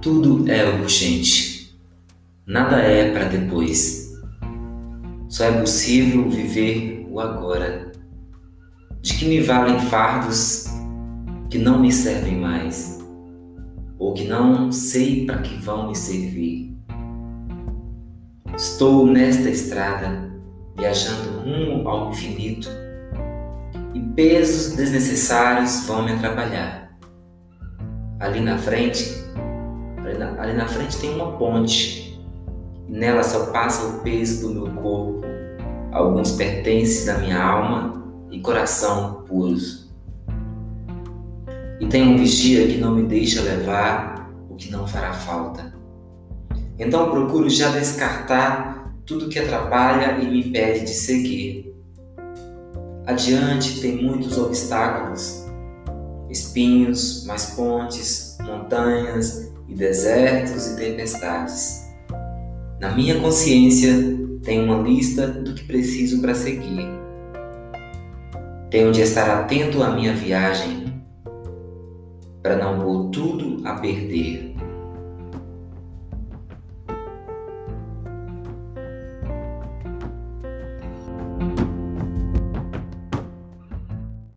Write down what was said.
Tudo é urgente. Nada é para depois. Só é possível viver o agora. De que me valem fardos que não me servem mais, ou que não sei para que vão me servir? Estou nesta estrada, viajando rumo ao infinito, e pesos desnecessários vão me atrapalhar. Ali na frente, ali na, frente tem uma ponte, nela só passa o peso do meu corpo, alguns pertences da minha alma e coração puros. E tem um vigia que não me deixa levar o que não fará falta. Então procuro já descartar tudo que atrapalha e me impede de seguir. Adiante tem muitos obstáculos, espinhos, mais pontes, montanhas e desertos e tempestades. Na minha consciência tem uma lista do que preciso para seguir. Tenho de estar atento à minha viagem para não pôr tudo a perder.